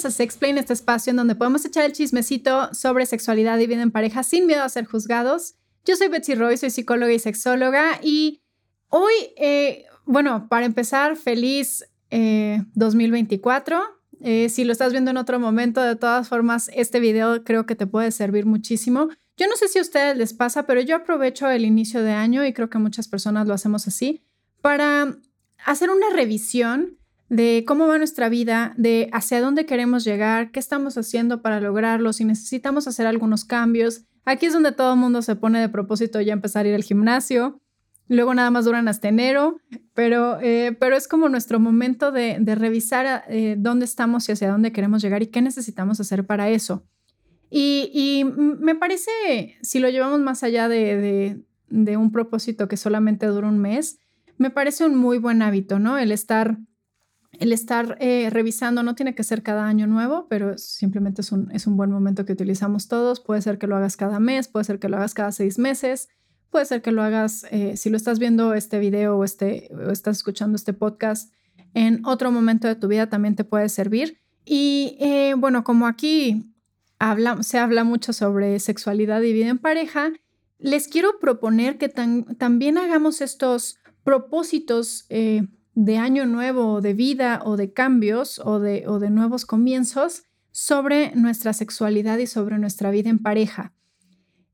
bienvenidos a Sexplain, este espacio en donde podemos echar el chismecito sobre sexualidad y vida en pareja sin miedo a ser juzgados. Yo soy Betsy Roy, soy psicóloga y sexóloga y hoy, eh, bueno, para empezar, feliz 2024. Eh, eh, si lo estás viendo en otro momento, de todas formas, este video creo que te puede servir muchísimo. Yo no sé si a ustedes les pasa, pero yo aprovecho el inicio de año y creo que muchas personas lo hacemos así para hacer una revisión de cómo va nuestra vida, de hacia dónde queremos llegar, qué estamos haciendo para lograrlo, si necesitamos hacer algunos cambios. Aquí es donde todo el mundo se pone de propósito ya empezar a ir al gimnasio. Luego nada más duran hasta enero, pero, eh, pero es como nuestro momento de, revisar eh, dónde estamos y hacia dónde queremos llegar y qué necesitamos hacer para eso. Y, me parece, si lo llevamos más allá de, de un propósito que solamente dura un mes, me parece un muy buen hábito, ¿no? El estar el estar eh, revisando no tiene que ser cada año nuevo, pero simplemente es un, es un buen momento que utilizamos todos. Puede ser que lo hagas cada mes, puede ser que lo hagas cada seis meses, puede ser que lo hagas, eh, si lo estás viendo este video o, este, o estás escuchando este podcast en otro momento de tu vida, también te puede servir. Y eh, bueno, como aquí habla, se habla mucho sobre sexualidad y vida en pareja, les quiero proponer que también hagamos estos propósitos de año nuevo, de vida o de cambios o de, o de nuevos comienzos sobre nuestra sexualidad y sobre nuestra vida en pareja.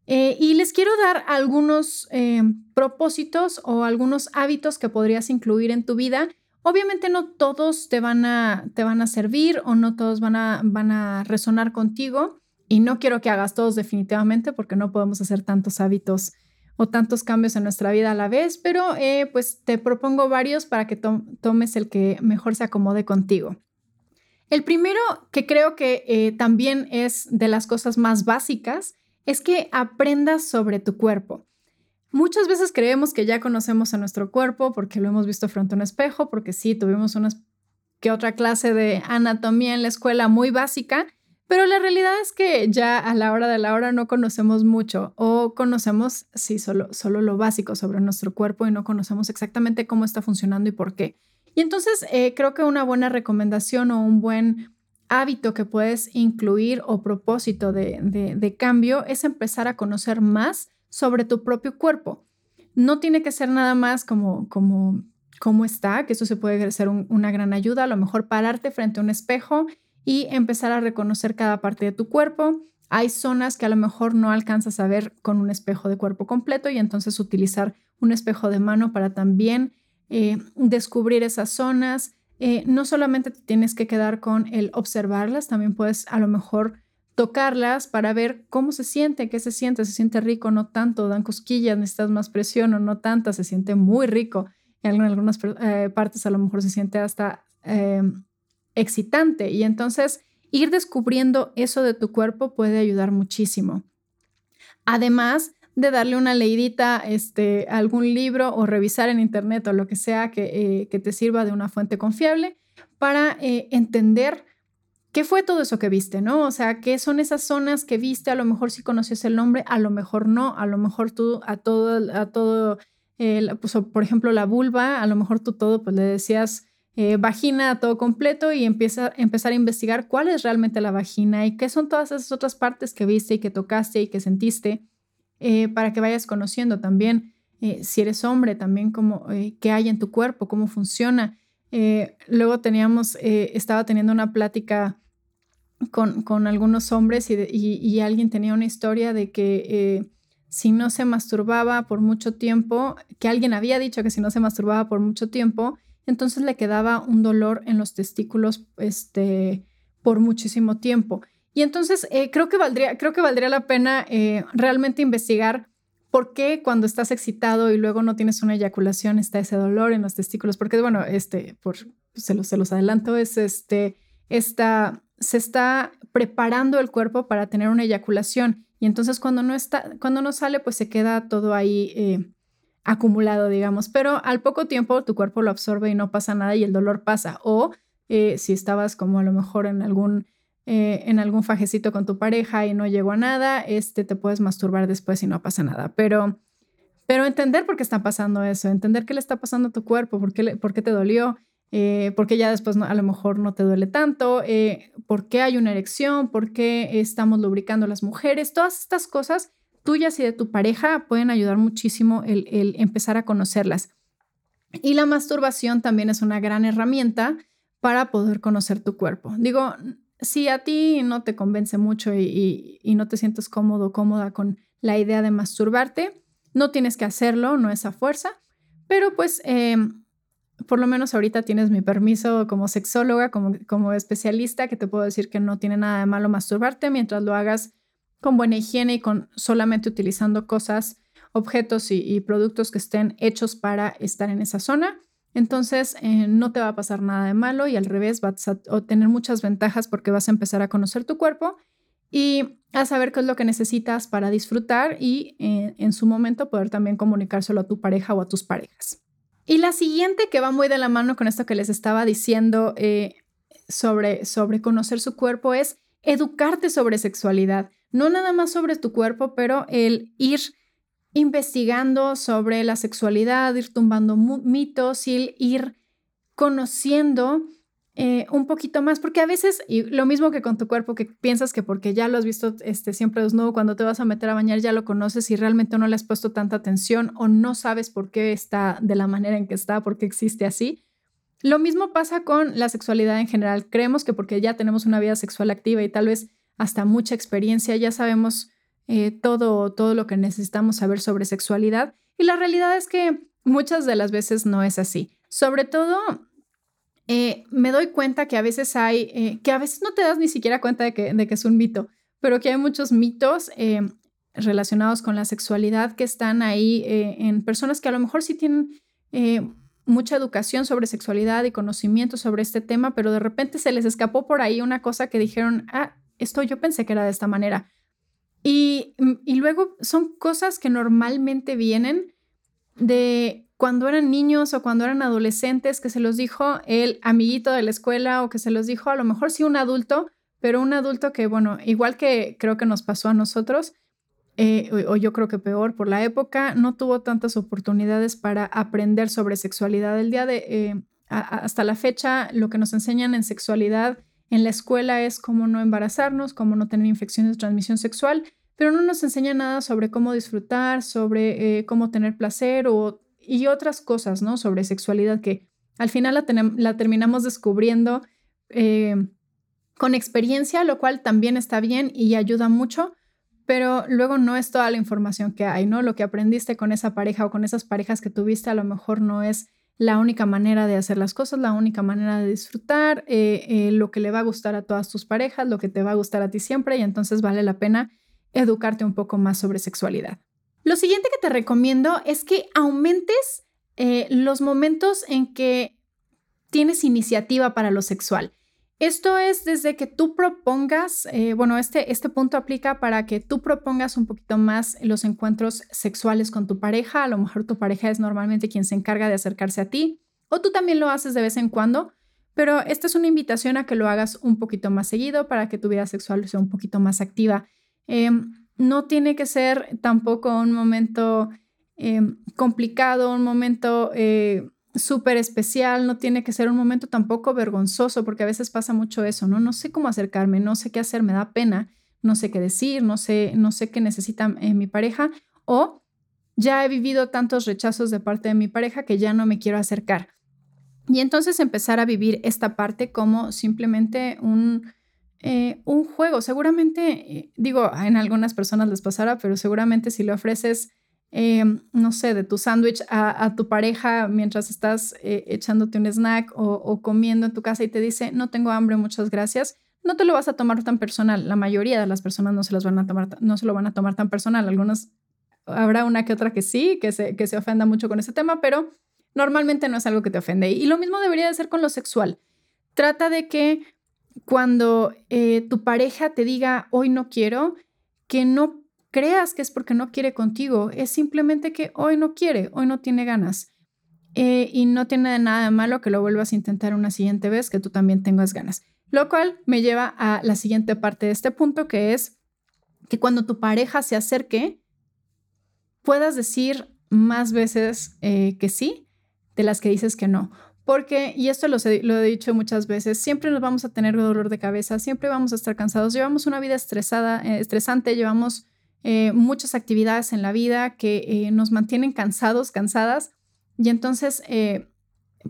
Eh, y les quiero dar algunos eh, propósitos o algunos hábitos que podrías incluir en tu vida. Obviamente no todos te van a, te van a servir o no todos van a, van a resonar contigo y no quiero que hagas todos definitivamente porque no podemos hacer tantos hábitos o tantos cambios en nuestra vida a la vez, pero eh, pues te propongo varios para que tomes el que mejor se acomode contigo. El primero, que creo que eh, también es de las cosas más básicas, es que aprendas sobre tu cuerpo. Muchas veces creemos que ya conocemos a nuestro cuerpo porque lo hemos visto frente a un espejo, porque sí, tuvimos una que otra clase de anatomía en la escuela muy básica, pero la realidad es que ya a la hora de la hora no conocemos mucho o conocemos, sí, solo, solo lo básico sobre nuestro cuerpo y no conocemos exactamente cómo está funcionando y por qué. Y entonces eh, creo que una buena recomendación o un buen hábito que puedes incluir o propósito de, de, cambio es empezar a conocer más sobre tu propio cuerpo. No tiene que ser nada más como, como cómo está, que eso se puede ser una gran ayuda. A lo mejor pararte frente a un espejo y empezar a reconocer cada parte de tu cuerpo. Hay zonas que a lo mejor no alcanzas a ver con un espejo de cuerpo completo y entonces utilizar un espejo de mano para también eh, descubrir esas zonas. Eh, no solamente te tienes que quedar con el observarlas, también puedes a lo mejor tocarlas para ver cómo se siente, qué se siente, se siente rico, no tanto, dan cosquillas, necesitas más presión o no tanta, se siente muy rico. En algunas eh, partes a lo mejor se siente hasta excitante y entonces ir descubriendo eso de tu cuerpo puede ayudar muchísimo. Además de darle una leidita este, a algún libro o revisar en internet o lo que sea que, eh, te sirva de una fuente confiable para eh, entender qué fue todo eso que viste, ¿no? O sea, qué son esas zonas que viste, a lo mejor si conoces el nombre, a lo mejor no, a lo mejor tú a todo, a todo, pues, por ejemplo, la vulva, a lo mejor tú todo, pues le decías eh, vagina todo completo y empieza, empezar a investigar cuál es realmente la vagina y qué son todas esas otras partes que viste y que tocaste y que sentiste eh, para que vayas conociendo también eh, si eres hombre, también cómo, qué hay en tu cuerpo, cómo funciona. luego teníamos, estaba teniendo una plática con, con algunos hombres y, y, alguien tenía una historia de que si no se masturbaba por mucho tiempo, que alguien había dicho que si no se masturbaba por mucho tiempo, entonces le quedaba un dolor en los testículos este, por muchísimo tiempo. Y entonces eh, creo, que valdría, creo que valdría la pena eh, realmente investigar por qué cuando estás excitado y luego no tienes una eyaculación está ese dolor en los testículos. Porque, bueno, este, por, se, los, se los adelanto, es este, esta, se está preparando el cuerpo para tener una eyaculación. Y entonces cuando no, está, cuando no sale, pues se queda todo ahí eh, acumulado, digamos, pero al poco tiempo tu cuerpo lo absorbe y no pasa nada y el dolor pasa. O eh, si estabas como a lo mejor en algún, eh, en algún fajecito con tu pareja y no llegó a nada, este, te puedes masturbar después y no pasa nada. Pero, pero entender por qué está pasando eso, entender qué le está pasando a tu cuerpo, por qué, por qué te dolió. eh, por qué ya después a lo mejor no te duele tanto, eh, por qué hay una erección, por qué estamos lubricando las mujeres, todas estas cosas tuyas y de tu pareja pueden ayudar muchísimo el, empezar a conocerlas. Y la masturbación también es una gran herramienta para poder conocer tu cuerpo. Digo, si a ti no te convence mucho y, no te sientes cómodo, cómoda con la idea de masturbarte, no tienes que hacerlo, no es a fuerza, pero pues em, por lo menos ahorita tienes mi permiso como sexóloga, como, como especialista, que te puedo decir que no tiene nada de malo masturbarte mientras lo hagas con buena higiene y con solamente utilizando cosas, objetos y productos que estén hechos para estar en esa zona. Entonces, eh, no te va a pasar nada de malo y al revés, vas a obtener muchas ventajas porque vas a empezar a conocer tu cuerpo y a saber qué es lo que necesitas para disfrutar y eh, en su momento poder también comunicárselo a tu pareja o a tus parejas. Y la siguiente que va muy de la mano con esto que les estaba diciendo eh, sobre, sobre conocer su cuerpo es educarte sobre sexualidad. No nada más sobre tu cuerpo, pero el ir investigando sobre la sexualidad, ir tumbando mitos y ir conociendo eh, un poquito más, porque a veces, y lo mismo que con tu cuerpo, que piensas que porque ya lo has visto este, siempre desnudo, cuando te vas a meter a bañar ya lo conoces y realmente no le has puesto tanta atención o no sabes por qué está de la manera en que está, por qué existe así. Lo mismo pasa con la sexualidad en general. Creemos que porque ya tenemos una vida sexual activa y tal vez hasta mucha experiencia, ya sabemos eh, todo, todo lo que necesitamos saber sobre sexualidad. Y la realidad es que muchas de las veces no es así. Sobre todo, eh, me doy cuenta que a veces hay, eh, que a veces no te das ni siquiera cuenta de que, de que es un mito, pero que hay muchos mitos relacionados con la sexualidad que están ahí en personas que a lo mejor sí tienen mucha educación sobre sexualidad y conocimiento sobre este tema, pero de repente se les escapó por ahí una cosa que dijeron, ah, esto yo pensé que era de esta manera. Mm, y, luego son cosas que normalmente vienen de cuando eran niños o cuando eran adolescentes, que se los dijo el amiguito de la escuela o que se los dijo a lo mejor sí un adulto, pero un adulto que, bueno, igual que creo que nos pasó a nosotros, eh, o, yo creo que peor por la época, no tuvo tantas oportunidades para aprender sobre sexualidad. El día de, eh, hasta la fecha, lo que nos enseñan en sexualidad en la escuela es cómo no embarazarnos, cómo no tener infecciones de transmisión sexual, pero no nos enseña nada sobre cómo disfrutar, sobre eh, cómo tener placer o, y otras cosas, ¿no? Sobre sexualidad que al final la, terminamos descubriendo eh, con experiencia, lo cual también está bien y ayuda mucho, pero luego no es toda la información que hay, ¿no? Lo que aprendiste con esa pareja o con esas parejas que tuviste a lo mejor no es la única manera de hacer las cosas, la única manera de disfrutar, eh, lo que le va a gustar a todas tus parejas, lo que te va a gustar a ti siempre y entonces vale la pena educarte un poco más sobre sexualidad. Lo siguiente que te recomiendo es que aumentes eh, los momentos en que tienes iniciativa para lo sexual. Esto es desde que tú propongas, eh, bueno, este, este punto aplica para que tú propongas un poquito más los encuentros sexuales con tu pareja. A lo mejor tu pareja es normalmente quien se encarga de acercarse a ti o tú también lo haces de vez en cuando, pero esta es una invitación a que lo hagas un poquito más seguido para que tu vida sexual sea un poquito más activa. Em, no tiene que ser tampoco un momento em, complicado, un momento eh, súper especial, no tiene que ser un momento tampoco vergonzoso, porque a veces pasa mucho eso, ¿no? No sé cómo acercarme, no sé qué hacer, me da pena, no sé qué decir, no sé, no sé qué necesita eh, mi pareja, o ya he vivido tantos rechazos de parte de mi pareja que ya no me quiero acercar. Y entonces empezar a vivir esta parte como simplemente un, eh, un juego. Seguramente, eh, digo, en algunas personas les pasará, pero seguramente si le ofreces, eh, no sé, de tu sándwich a, tu pareja mientras estás echándote un snack o, comiendo en tu casa y te dice, no tengo hambre, muchas gracias, no te lo vas a tomar tan personal. La mayoría de las personas no se, las van a tomar, no se lo van a tomar tan personal. Algunos, habrá una que otra que sí, que se, que se ofenda mucho con ese tema, pero normalmente no es algo que te ofende. Y lo mismo debería de ser con lo sexual. Trata de que cuando eh, tu pareja te diga hoy no quiero, que no creas que es porque no quiere contigo, es simplemente que hoy no quiere, hoy no tiene ganas. Eh, y no tiene nada de malo que lo vuelvas a intentar una siguiente vez, que tú también tengas ganas. Lo cual me lleva a la siguiente parte de este punto, que es que cuando tu pareja se acerque, puedas decir más veces eh, que sí de las que dices que no Porque, y esto lo, he dicho muchas veces, siempre nos vamos a tener dolor de cabeza, siempre vamos a estar cansados, llevamos una vida estresada, eh, estresante, llevamos eh, muchas actividades en la vida que eh, nos mantienen cansados, cansadas, y entonces,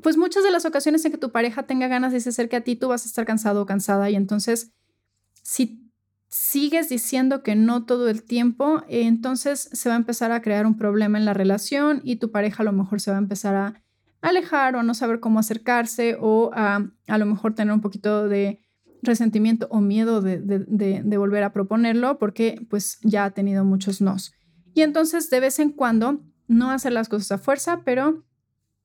pues muchas de las ocasiones en que tu pareja tenga ganas de se acerque a ti, tú vas a estar cansado o cansada, y entonces, si sigues diciendo que no todo el tiempo, entonces se va a empezar a crear un problema en la relación y tu pareja a lo mejor se va a empezar a alejar o no saber cómo acercarse o a a lo mejor tener un poquito de resentimiento o miedo de, de, volver a proponerlo porque pues ya ha tenido muchos nos. Y entonces de vez en cuando, no hacer las cosas a fuerza, pero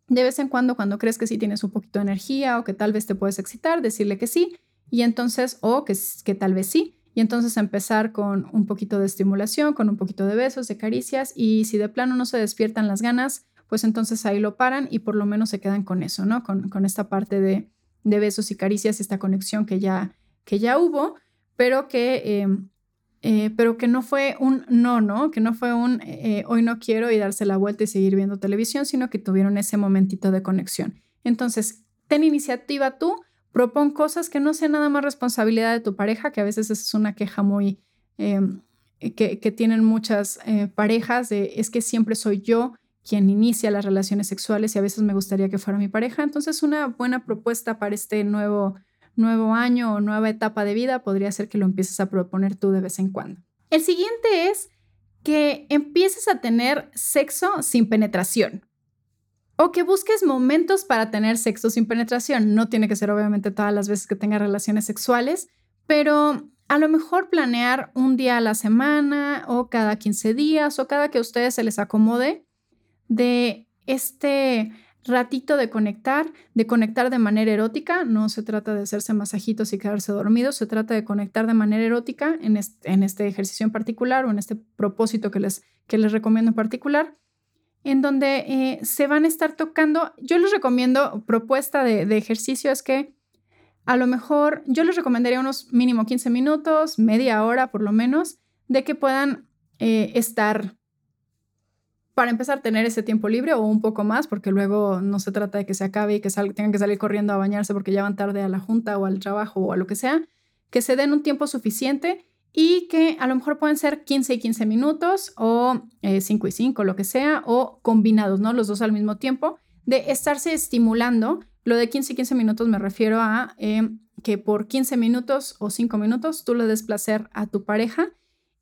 de vez en cuando cuando crees que sí tienes un poquito de energía o que tal vez te puedes excitar, decirle que sí y entonces o que, que tal vez sí. Y entonces empezar con un poquito de estimulación, con un poquito de besos, de caricias y si de plano no se despiertan las ganas, pues entonces ahí lo paran y por lo menos se quedan con eso, ¿no? Con, con esta parte de, de, besos y caricias, esta conexión que ya, que ya hubo, pero que, eh, eh, pero que no fue un no, ¿no? Que no fue un eh, hoy no quiero y darse la vuelta y seguir viendo televisión, sino que tuvieron ese momentito de conexión. Entonces, ten iniciativa tú, propon cosas que no sean nada más responsabilidad de tu pareja, que a veces es una queja muy... que, que, tienen muchas parejas de es que siempre soy yo quien inicia las relaciones sexuales y a veces me gustaría que fuera mi pareja. Entonces, una buena propuesta para este nuevo, nuevo año o nueva etapa de vida podría ser que lo empieces a proponer tú de vez en cuando. El siguiente es que empieces a tener sexo sin penetración o que busques momentos para tener sexo sin penetración. No tiene que ser obviamente todas las veces que tenga relaciones sexuales, pero a lo mejor planear un día a la semana o cada 15 días o cada que a ustedes se les acomode de este ratito de conectar, de conectar de manera erótica. No se trata de hacerse masajitos y quedarse dormidos, se trata de conectar de manera erótica en este, ejercicio en particular o en este propósito que les, que les recomiendo en particular, en donde eh, se van a estar tocando. Yo les recomiendo, propuesta de, ejercicio es que a lo mejor yo les recomendaría unos mínimo 15 minutos, media hora por lo menos, de que puedan eh, estar para empezar tener ese tiempo libre o un poco más, porque luego no se trata de que se acabe y que tengan que salir corriendo a bañarse porque ya van tarde a la junta o al trabajo o a lo que sea, que se den un tiempo suficiente y que a lo mejor pueden ser 15 y 15 minutos o 5 eh, y 5, lo que sea, o combinados, ¿no? Los dos al mismo tiempo, de estarse estimulando. Lo de 15 y 15 minutos me refiero a em, que por 15 minutos o 5 minutos tú le des placer a tu pareja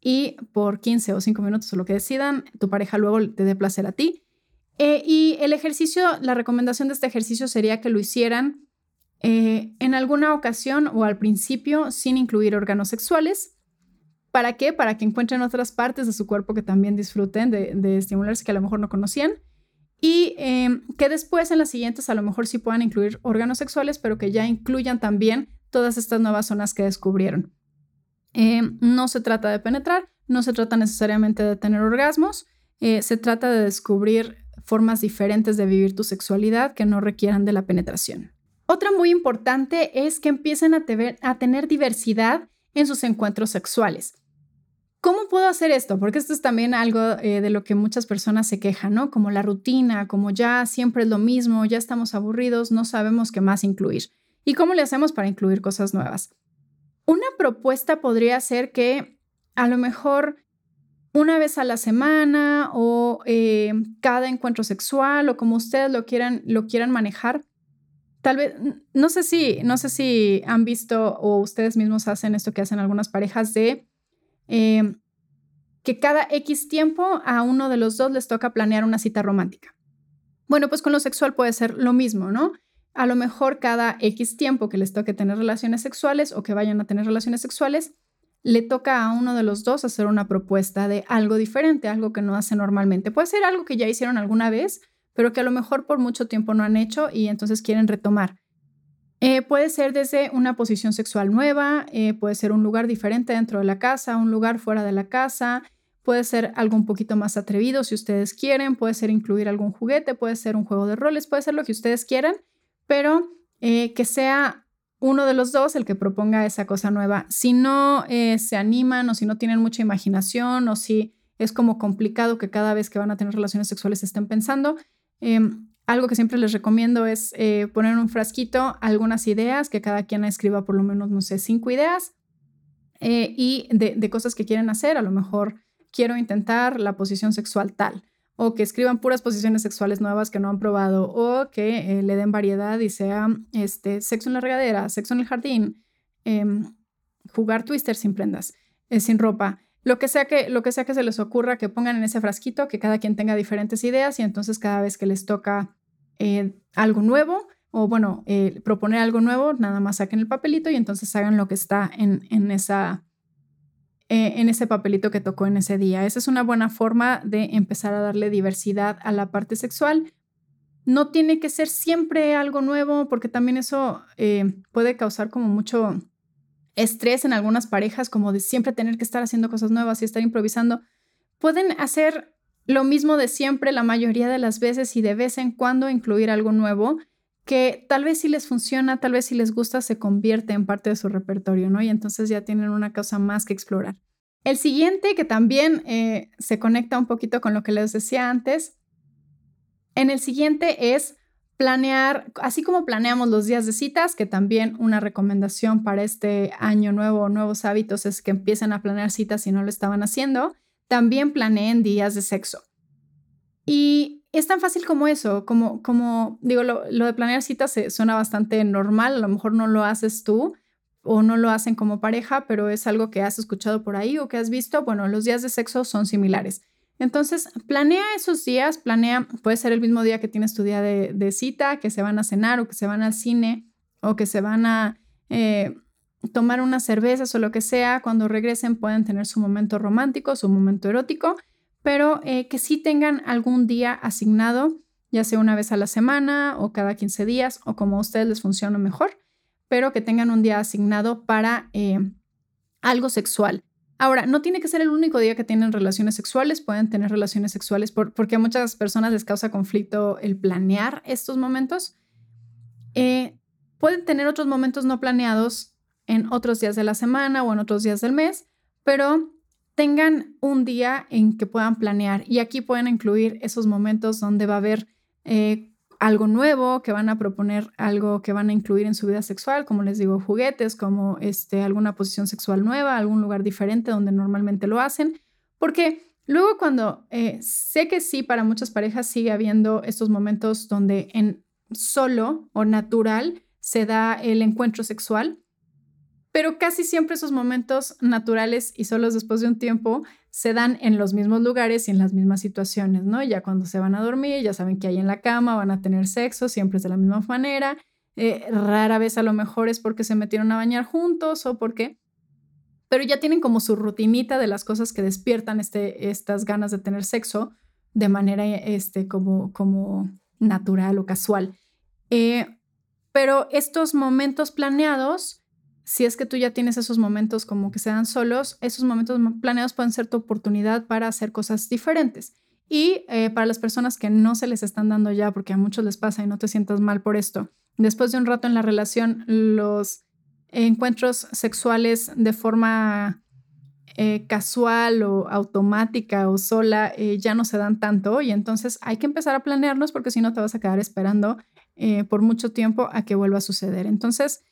y por 15 o 5 minutos o lo que decidan, tu pareja luego te dé placer a ti. Eh, y el ejercicio, la recomendación de este ejercicio sería que lo hicieran eh, en alguna ocasión o al principio sin incluir órganos sexuales. ¿Para qué? Para que encuentren otras partes de su cuerpo que también disfruten de, estimularse que a lo mejor no conocían. Y em, que después en las siguientes a lo mejor sí puedan incluir órganos sexuales, pero que ya incluyan también todas estas nuevas zonas que descubrieron. Eh, no se trata de penetrar, no se trata necesariamente de tener orgasmos, eh, se trata de descubrir formas diferentes de vivir tu sexualidad que no requieran de la penetración. Otra muy importante es que empiecen a, tener diversidad en sus encuentros sexuales. ¿Cómo puedo hacer esto? Porque esto es también algo eh, de lo que muchas personas se quejan, ¿no? Como la rutina, como ya siempre es lo mismo, ya estamos aburridos, no sabemos qué más incluir. ¿Y cómo le hacemos para incluir cosas nuevas? Una propuesta podría ser que a lo mejor una vez a la semana o eh, cada encuentro sexual o como ustedes lo quieran, lo quieran manejar. Tal vez, no sé si, no sé si han visto o ustedes mismos hacen esto que hacen algunas parejas de eh, que cada X tiempo a uno de los dos les toca planear una cita romántica. Bueno, pues con lo sexual puede ser lo mismo, ¿no? A lo mejor cada X tiempo que les toque tener relaciones sexuales o que vayan a tener relaciones sexuales, le toca a uno de los dos hacer una propuesta de algo diferente, algo que no hace normalmente. Puede ser algo que ya hicieron alguna vez, pero que a lo mejor por mucho tiempo no han hecho y entonces quieren retomar. Eh, puede ser desde una posición sexual nueva, eh, puede ser un lugar diferente dentro de la casa, un lugar fuera de la casa, puede ser algo un poquito más atrevido si ustedes quieren, puede ser incluir algún juguete, puede ser un juego de roles, puede ser lo que ustedes quieran pero eh, que sea uno de los dos el que proponga esa cosa nueva. Si no eh, se animan o si no tienen mucha imaginación o si es como complicado que cada vez que van a tener relaciones sexuales estén pensando, em, algo que siempre les recomiendo es eh, poner en un frasquito algunas ideas, que cada quien escriba por lo menos, no sé, cinco ideas y de, cosas que quieren hacer. A lo mejor quiero intentar la posición sexual tal, o que escriban puras posiciones sexuales nuevas que no han probado, o que eh, le den variedad y sea este, sexo en la regadera, sexo en el jardín, em, jugar twister sin prendas, sin ropa. Lo que, sea que, lo que sea que se les ocurra, que pongan en ese frasquito, que cada quien tenga diferentes ideas y entonces cada vez que les toca eh, algo nuevo o bueno, eh, proponer algo nuevo, nada más saquen el papelito y entonces hagan lo que está en, en esa, eh, en ese papelito que tocó en ese día. Esa es una buena forma de empezar a darle diversidad a la parte sexual. No tiene que ser siempre algo nuevo porque también eso puede causar como mucho estrés en algunas parejas, como de siempre tener que estar haciendo cosas nuevas y estar improvisando. Pueden hacer lo mismo de siempre la mayoría de las veces y de vez en cuando incluir algo nuevo que tal vez si les funciona, tal vez si les gusta, se convierte en parte de su repertorio, ¿no? Y entonces ya tienen una cosa más que explorar. El siguiente, que también eh, se conecta un poquito con lo que les decía antes, en el siguiente es planear, así como planeamos los días de citas, que también una recomendación para este año nuevo, nuevos hábitos, es que empiecen a planear citas si no lo estaban haciendo también planeen días de sexo. Y es tan fácil como eso, como, como digo, lo, de planear citas suena bastante normal, a lo mejor no lo haces tú o no lo hacen como pareja, pero es algo que has escuchado por ahí o que has visto. Bueno, los días de sexo son similares. Entonces, planea esos días, planea, puede ser el mismo día que tienes tu día de, cita, que se van a cenar o que se van al cine o que se van a eh, tomar unas cervezas o lo que sea, cuando regresen pueden tener su momento romántico, su momento erótico, pero eh, que sí tengan algún día asignado, ya sea una vez a la semana o cada 15 días o como a ustedes les funcione mejor, pero que tengan un día asignado para eh, algo sexual. Ahora, no tiene que ser el único día que tienen relaciones sexuales, pueden tener relaciones sexuales porque a muchas personas les causa conflicto el planear estos momentos. Eh, pueden tener otros momentos no planeados en otros días de la semana o en otros días del mes, pero tengan un día en que puedan planear y aquí pueden incluir esos momentos donde va a haber eh, algo nuevo, que van a proponer algo que van a incluir en su vida sexual, como les digo, juguetes, como este, alguna posición sexual nueva, algún lugar diferente donde normalmente lo hacen, porque luego cuando eh, sé que sí, para muchas parejas sigue habiendo estos momentos donde en solo o natural se da el encuentro sexual, pero casi siempre esos momentos naturales y solos después de un tiempo se dan en los mismos lugares y en las mismas situaciones, ¿no? Ya cuando se van a dormir, ya saben que hay en la cama, van a tener sexo, siempre es de la misma manera. Eh, rara vez a lo mejor es porque se metieron a bañar juntos o porque... Pero ya tienen como su rutinita de las cosas que despiertan este, estas ganas de tener sexo de manera este, como, como natural o casual. Eh, pero estos momentos planeados si es que tú ya tienes esos momentos como que se dan solos, esos momentos planeados pueden ser tu oportunidad para hacer cosas diferentes. Y eh, para las personas que no se les están dando ya, porque a muchos les pasa y no te sientas mal por esto, después de un rato en la relación, los encuentros sexuales de forma eh, casual o automática o sola eh, ya no se dan tanto y entonces hay que empezar a planearnos porque si no te vas a quedar esperando por mucho tiempo a que vuelva a suceder. Entonces,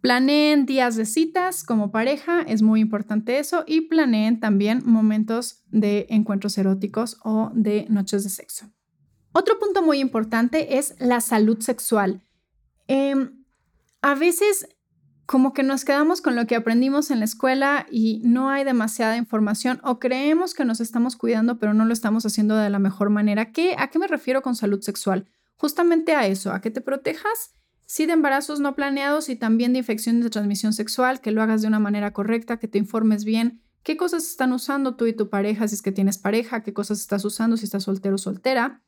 Planeen días de citas como pareja, es muy importante eso, y planeen también momentos de encuentros eróticos o de noches de sexo. Otro punto muy importante es la salud sexual. Em, a veces como que nos quedamos con lo que aprendimos en la escuela y no hay demasiada información o creemos que nos estamos cuidando pero no lo estamos haciendo de la mejor manera. ¿Qué, ¿A qué me refiero con salud sexual? Justamente a eso, a que te protejas sí de embarazos no planeados y también de infecciones de transmisión sexual, que lo hagas de una manera correcta, que te informes bien qué cosas están usando tú y tu pareja, si es que tienes pareja, qué cosas estás usando, si estás soltero o soltera.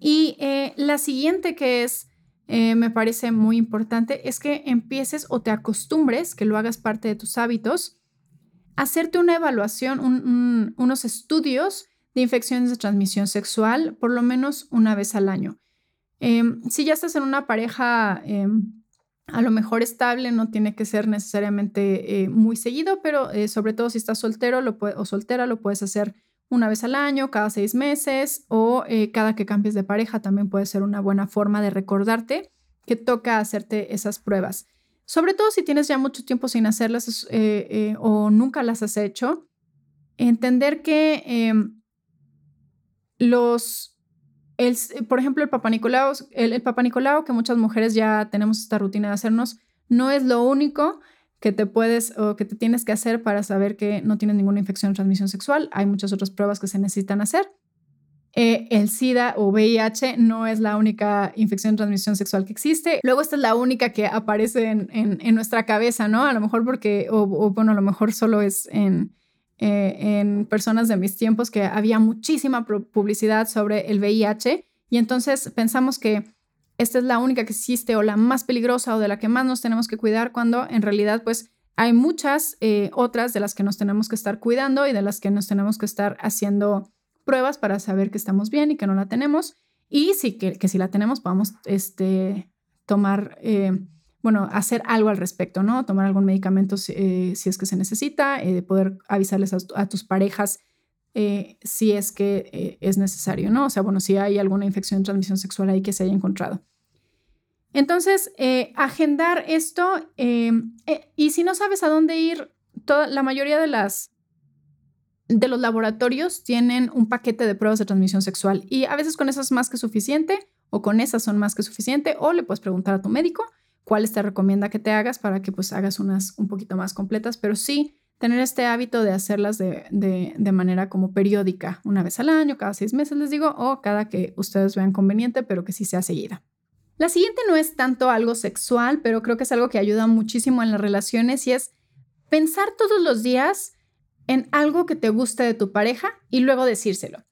Y eh, la siguiente que es, eh, me parece muy importante, es que empieces o te acostumbres, que lo hagas parte de tus hábitos, hacerte una evaluación, unos estudios de infecciones de transmisión sexual por lo menos una vez al año. Em, si ya estás en una pareja em, a lo mejor estable, no tiene que ser necesariamente eh, muy seguido, pero eh, sobre todo si estás soltero o soltera, lo puedes hacer una vez al año, cada seis meses o eh, cada que cambies de pareja también puede ser una buena forma de recordarte que toca hacerte esas pruebas. Sobre todo si tienes ya mucho tiempo sin hacerlas eh, eh, o nunca las has hecho, entender que em, los, por ejemplo, el Papa Nicolau, el, Papa Nicolau, que muchas mujeres ya tenemos esta rutina de hacernos, no es lo único que te puedes o que te tienes que hacer para saber que no tienes ninguna infección de transmisión sexual. Hay muchas otras pruebas que se necesitan hacer. Eh, el SIDA o VIH no es la única infección de transmisión sexual que existe. Luego esta es la única que aparece en, en, nuestra cabeza, ¿no? A lo mejor porque, o, bueno, a lo mejor solo es en, eh, en personas de mis tiempos que había muchísima publicidad sobre el VIH y entonces pensamos que esta es la única que existe o la más peligrosa o de la que más nos tenemos que cuidar cuando en realidad pues hay muchas eh, otras de las que nos tenemos que estar cuidando y de las que nos tenemos que estar haciendo pruebas para saber que estamos bien y que no la tenemos. Y sí, que, si la tenemos, podamos este, tomar, eh, bueno, hacer algo al respecto, ¿no? Tomar algún medicamento si, eh, es que se necesita, poder avisarles a, tus parejas si es que es necesario, ¿no? O sea, bueno, si hay alguna infección de transmisión sexual ahí que se haya encontrado. Entonces, eh, agendar esto eh, y si no sabes a dónde ir, toda, la mayoría de las de los laboratorios tienen un paquete de pruebas de transmisión sexual y a veces con esas es más que suficiente o con esas son más que suficiente o le puedes preguntar a tu médico cuáles te recomienda que te hagas para que pues hagas unas un poquito más completas, pero sí tener este hábito de hacerlas de, de, de manera como periódica, una vez al año, cada seis meses les digo, o cada que ustedes vean conveniente, pero que sí sea seguida. La siguiente no es tanto algo sexual, pero creo que es algo que ayuda muchísimo en las relaciones y es pensar todos los días en algo que te guste de tu pareja y luego decírselo.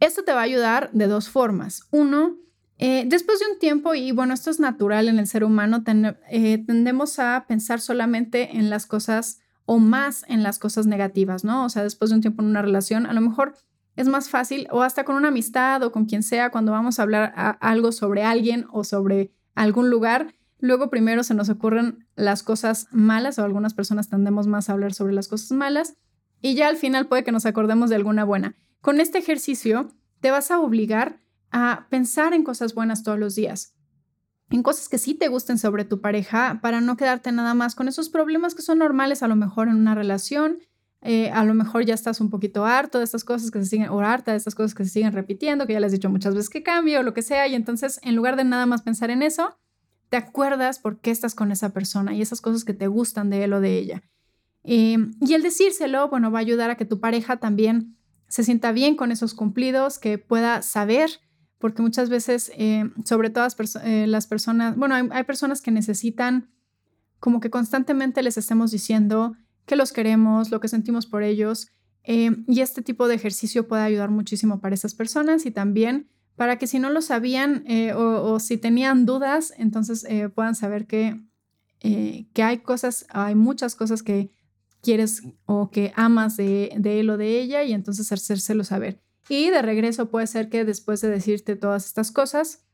Esto te va a ayudar de dos formas. Uno, eh, después de un tiempo, y bueno, esto es natural en el ser humano, eh, tendemos a pensar solamente en las cosas o más en las cosas negativas, ¿no? O sea, después de un tiempo en una relación, a lo mejor es más fácil, o hasta con una amistad o con quien sea, cuando vamos a hablar algo sobre alguien o sobre algún lugar, luego primero se nos ocurren las cosas malas o algunas personas tendemos más a hablar sobre las cosas malas y ya al final puede que nos acordemos de alguna buena. Con este ejercicio te vas a obligar a pensar en cosas buenas todos los días, en cosas que sí te gusten sobre tu pareja para no quedarte nada más con esos problemas que son normales a lo mejor en una relación eh, a lo mejor ya estás un poquito harto de estas cosas que se siguen, o harta de estas cosas que se siguen repitiendo, que ya les he dicho muchas veces que cambio o lo que sea, y entonces en lugar de nada más pensar en eso, te acuerdas por qué estás con esa persona y esas cosas que te gustan de él o de ella. Em, y el decírselo, bueno, va a ayudar a que tu pareja también se sienta bien con esos cumplidos, que pueda saber, porque muchas veces, eh, sobre todas eh, las personas, bueno, hay personas que necesitan como que constantemente les estemos diciendo, que los queremos, lo que sentimos por ellos. Eh, y este tipo de ejercicio puede ayudar muchísimo para esas personas y también para que si no lo sabían o, si tenían dudas, entonces puedan saber que, que hay cosas, hay muchas cosas que quieres o que amas de, de él o de ella y entonces hacérselo saber. Y de regreso puede ser que después de decirte todas estas cosas,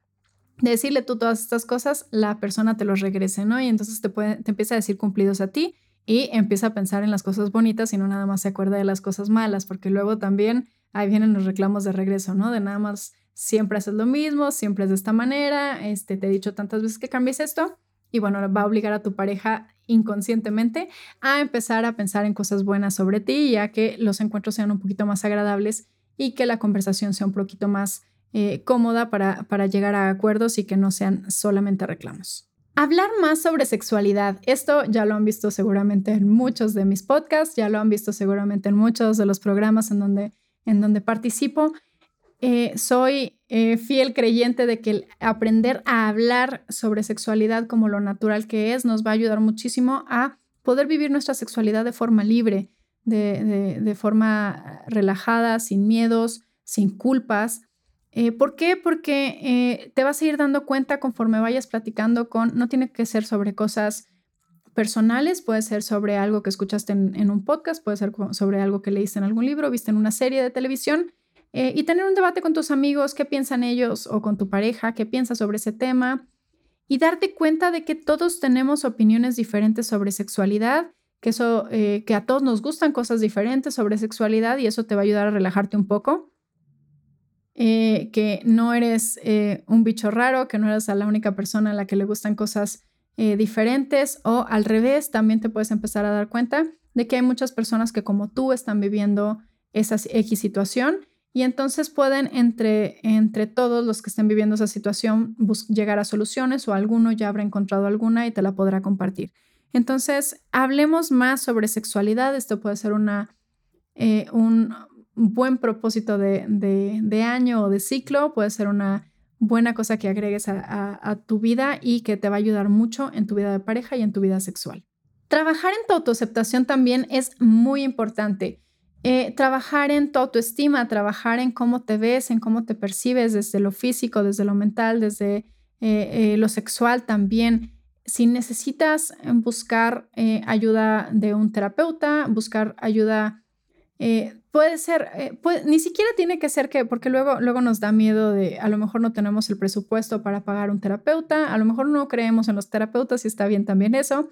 de decirle tú todas estas cosas, la persona te los regrese, ¿no? Y entonces te, puede, te empieza a decir cumplidos a ti y empieza a pensar en las cosas bonitas y no nada más se acuerda de las cosas malas, porque luego también ahí vienen los reclamos de regreso, ¿no? De nada más siempre haces lo mismo, siempre es de esta manera, este, te he dicho tantas veces que cambies esto y bueno, va a obligar a tu pareja inconscientemente a empezar a pensar en cosas buenas sobre ti, ya que los encuentros sean un poquito más agradables y que la conversación sea un poquito más eh, cómoda para, para llegar a acuerdos y que no sean solamente reclamos. Hablar más sobre sexualidad. Esto ya lo han visto seguramente en muchos de mis podcasts, ya lo han visto seguramente en muchos de los programas en donde, en donde participo. Eh, soy eh, fiel creyente de que aprender a hablar sobre sexualidad como lo natural que es nos va a ayudar muchísimo a poder vivir nuestra sexualidad de forma libre, de forma relajada, sin miedos, sin culpas. Eh, ¿Por qué? Porque eh, te vas a ir dando cuenta conforme vayas platicando con, no tiene que ser sobre cosas personales, puede ser sobre algo que escuchaste en, un podcast, puede ser sobre algo que leíste en algún libro, viste en una serie de televisión, eh, y tener un debate con tus amigos, qué piensan ellos o con tu pareja, qué piensas sobre ese tema, y darte cuenta de que todos tenemos opiniones diferentes sobre sexualidad, que eso, eh, a todos nos gustan cosas diferentes sobre sexualidad y eso te va a ayudar a relajarte un poco. Eh, que no eres eh, un bicho raro, que no eres la única persona a la que le gustan cosas diferentes o al revés, también te puedes empezar a dar cuenta de que hay muchas personas que como tú están viviendo esa X situación y entonces pueden entre, entre todos los que estén viviendo esa situación llegar a soluciones o alguno ya habrá encontrado alguna y te la podrá compartir. Entonces, hablemos más sobre sexualidad. Esto puede ser una, eh, un buen propósito de, año o de ciclo, puede ser una buena cosa que agregues a, tu vida y que te va a ayudar mucho en tu vida de pareja y en tu vida sexual. Trabajar en tu autoaceptación también es muy importante. Eh, trabajar en tu autoestima, trabajar en cómo te ves, en cómo te percibes desde lo físico, desde lo mental, desde eh, lo sexual también si necesitas eh, buscar eh, ayuda de un terapeuta, buscar ayuda, eh, puede ser, ni siquiera tiene que ser que, porque luego, luego nos da miedo de, a lo mejor no tenemos el presupuesto para pagar un terapeuta, a lo mejor no creemos en los terapeutas y está bien también eso,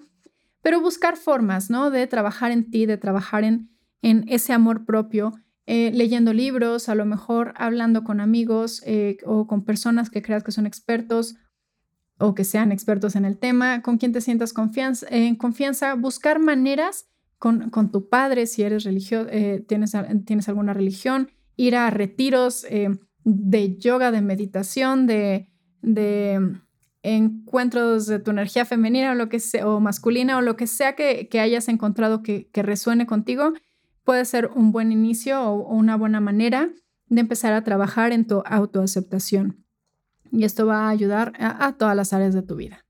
pero buscar formas, ¿no? De trabajar en ti, de trabajar en, en ese amor propio. leyendo libros, a lo mejor hablando con amigos o con personas que creas que son expertos o que sean expertos en el tema, con quien te sientas confianza, en confianza, buscar maneras con, con tu padre, si eres religioso, eh, tienes, tienes alguna religión, ir a retiros eh, de yoga, de meditación, de, de encuentros de tu energía femenina o lo que sea, o masculina o lo que sea que, que hayas encontrado que, que, resuene contigo, puede ser un buen inicio o una buena manera de empezar a trabajar en tu autoaceptación y esto va a ayudar a, todas las áreas de tu vida.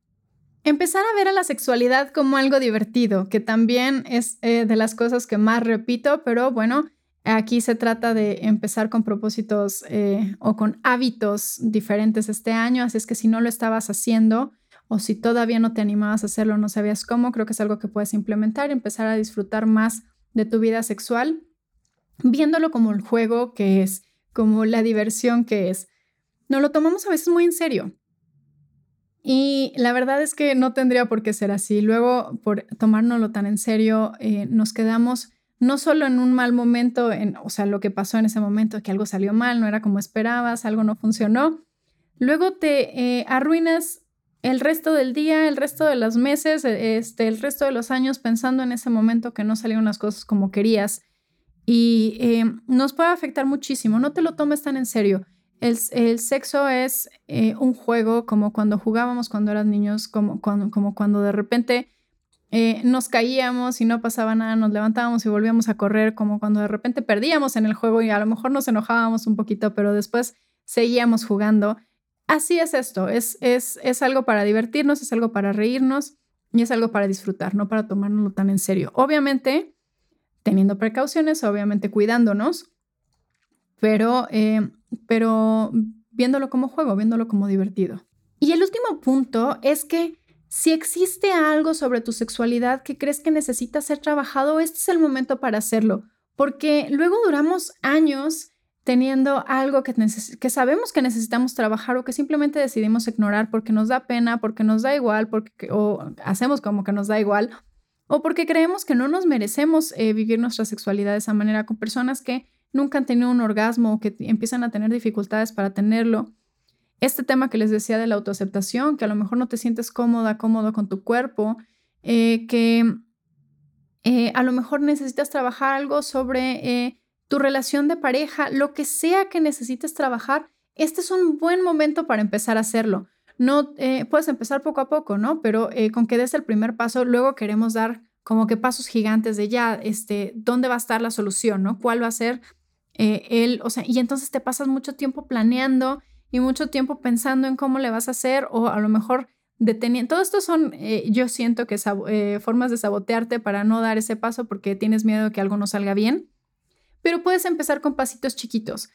Empezar a ver a la sexualidad como algo divertido, que también es eh, de las cosas que más repito, pero bueno, aquí se trata de empezar con propósitos eh, o con hábitos diferentes este año, así es que si no lo estabas haciendo o si todavía no te animabas a hacerlo, no sabías cómo, creo que es algo que puedes implementar y empezar a disfrutar más de tu vida sexual, viéndolo como el juego que es, como la diversión que es no lo tomamos a veces muy en serio. Y la verdad es que no tendría por qué ser así. Luego, por tomárnoslo tan en serio, eh, nos quedamos no solo en un mal momento, en, o sea, lo que pasó en ese momento, que algo salió mal, no era como esperabas, algo no funcionó. Luego te eh, arruinas el resto del día, el resto de los meses, e, este, el resto de los años pensando en ese momento que no salieron las cosas como querías. Y eh, nos puede afectar muchísimo. No te lo tomes tan en serio. El, sexo es eh, un juego como cuando jugábamos cuando eras niños, como cuando, de repente eh, nos caíamos y no pasaba nada, nos levantábamos y volvíamos a correr, como cuando de repente perdíamos en el juego y a lo mejor nos enojábamos un poquito, pero después seguíamos jugando. Así es esto, es, es, es algo para divertirnos, es algo para reírnos y es algo para disfrutar, no para tomárnoslo tan en serio. Obviamente, teniendo precauciones, obviamente cuidándonos, pero eh, pero viéndolo como juego, viéndolo como divertido. Y el último punto es que si existe algo sobre tu sexualidad que crees que necesita ser trabajado, este es el momento para hacerlo, porque luego duramos años teniendo algo que, que, sabemos que necesitamos trabajar o que simplemente decidimos ignorar porque nos da pena, porque nos da igual, porque, o hacemos como que nos da igual, o porque creemos que no nos merecemos eh, vivir nuestra sexualidad de esa manera con personas que nunca han tenido un orgasmo o que empiezan a tener dificultades para tenerlo. Este tema que les decía de la autoaceptación, que a lo mejor no te sientes cómoda, cómodo con tu cuerpo, eh, que eh, a lo mejor necesitas trabajar algo sobre eh, tu relación de pareja, lo que sea que necesites trabajar, este es un buen momento para empezar a hacerlo. No puedes empezar poco a poco, ¿no? Pero con que des el primer paso, luego queremos dar como que pasos gigantes de ya, este, ¿dónde va a estar la solución, ¿no? ¿Cuál va a ser eh, él, o sea, y entonces te pasas mucho tiempo planeando y mucho tiempo pensando en cómo le vas a hacer o a lo mejor deteniendo. Todo esto son, eh, yo siento que eh, formas de sabotearte para no dar ese paso porque tienes miedo de que algo no salga bien, pero puedes empezar con pasitos chiquitos.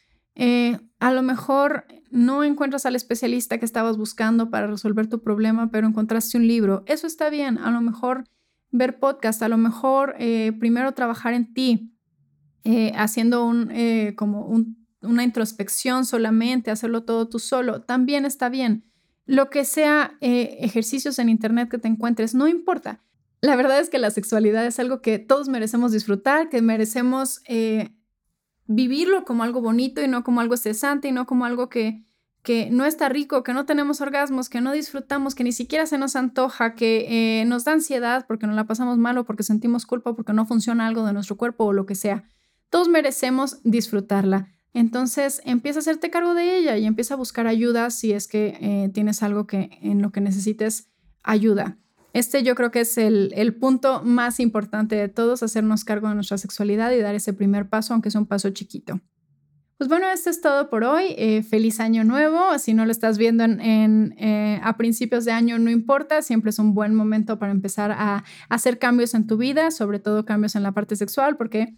a lo mejor no encuentras al especialista que estabas buscando para resolver tu problema, pero encontraste un libro. Eso está bien. A lo mejor ver podcast, a lo mejor primero trabajar en ti, eh, haciendo un, eh, como una introspección solamente, hacerlo todo tú solo, también está bien. Lo que sea eh, ejercicios en internet que te encuentres, no importa. La verdad es que la sexualidad es algo que todos merecemos disfrutar, que merecemos vivirlo como algo bonito y no como algo cesante y no como algo que, que no está rico, que no tenemos orgasmos, que no disfrutamos, que ni siquiera se nos antoja, que nos da ansiedad porque nos la pasamos mal o porque sentimos culpa porque no funciona algo de nuestro cuerpo o lo que sea. Todos merecemos disfrutarla. Entonces empieza a hacerte cargo de ella y empieza a buscar ayuda si es que eh, tienes algo que, en lo que necesites ayuda. Este yo creo que es el, punto más importante de todos, hacernos cargo de nuestra sexualidad y dar ese primer paso, aunque es un paso chiquito. Pues bueno, esto es todo por hoy. Eh, feliz año nuevo. Si no lo estás viendo en, eh, a principios de año, no importa. Siempre es un buen momento para empezar a hacer cambios en tu vida, sobre todo cambios en la parte sexual, porque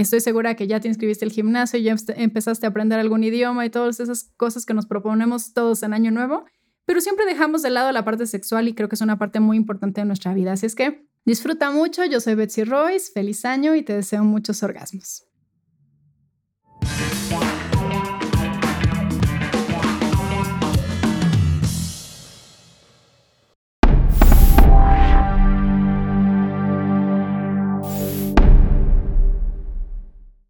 Estoy segura que ya te inscribiste al gimnasio, ya empezaste a aprender algún idioma y todas esas cosas que nos proponemos todos en Año Nuevo, pero siempre dejamos de lado la parte sexual y creo que es una parte muy importante de nuestra vida. Así es que disfruta mucho, yo soy Betsy Royce, feliz año y te deseo muchos orgasmos.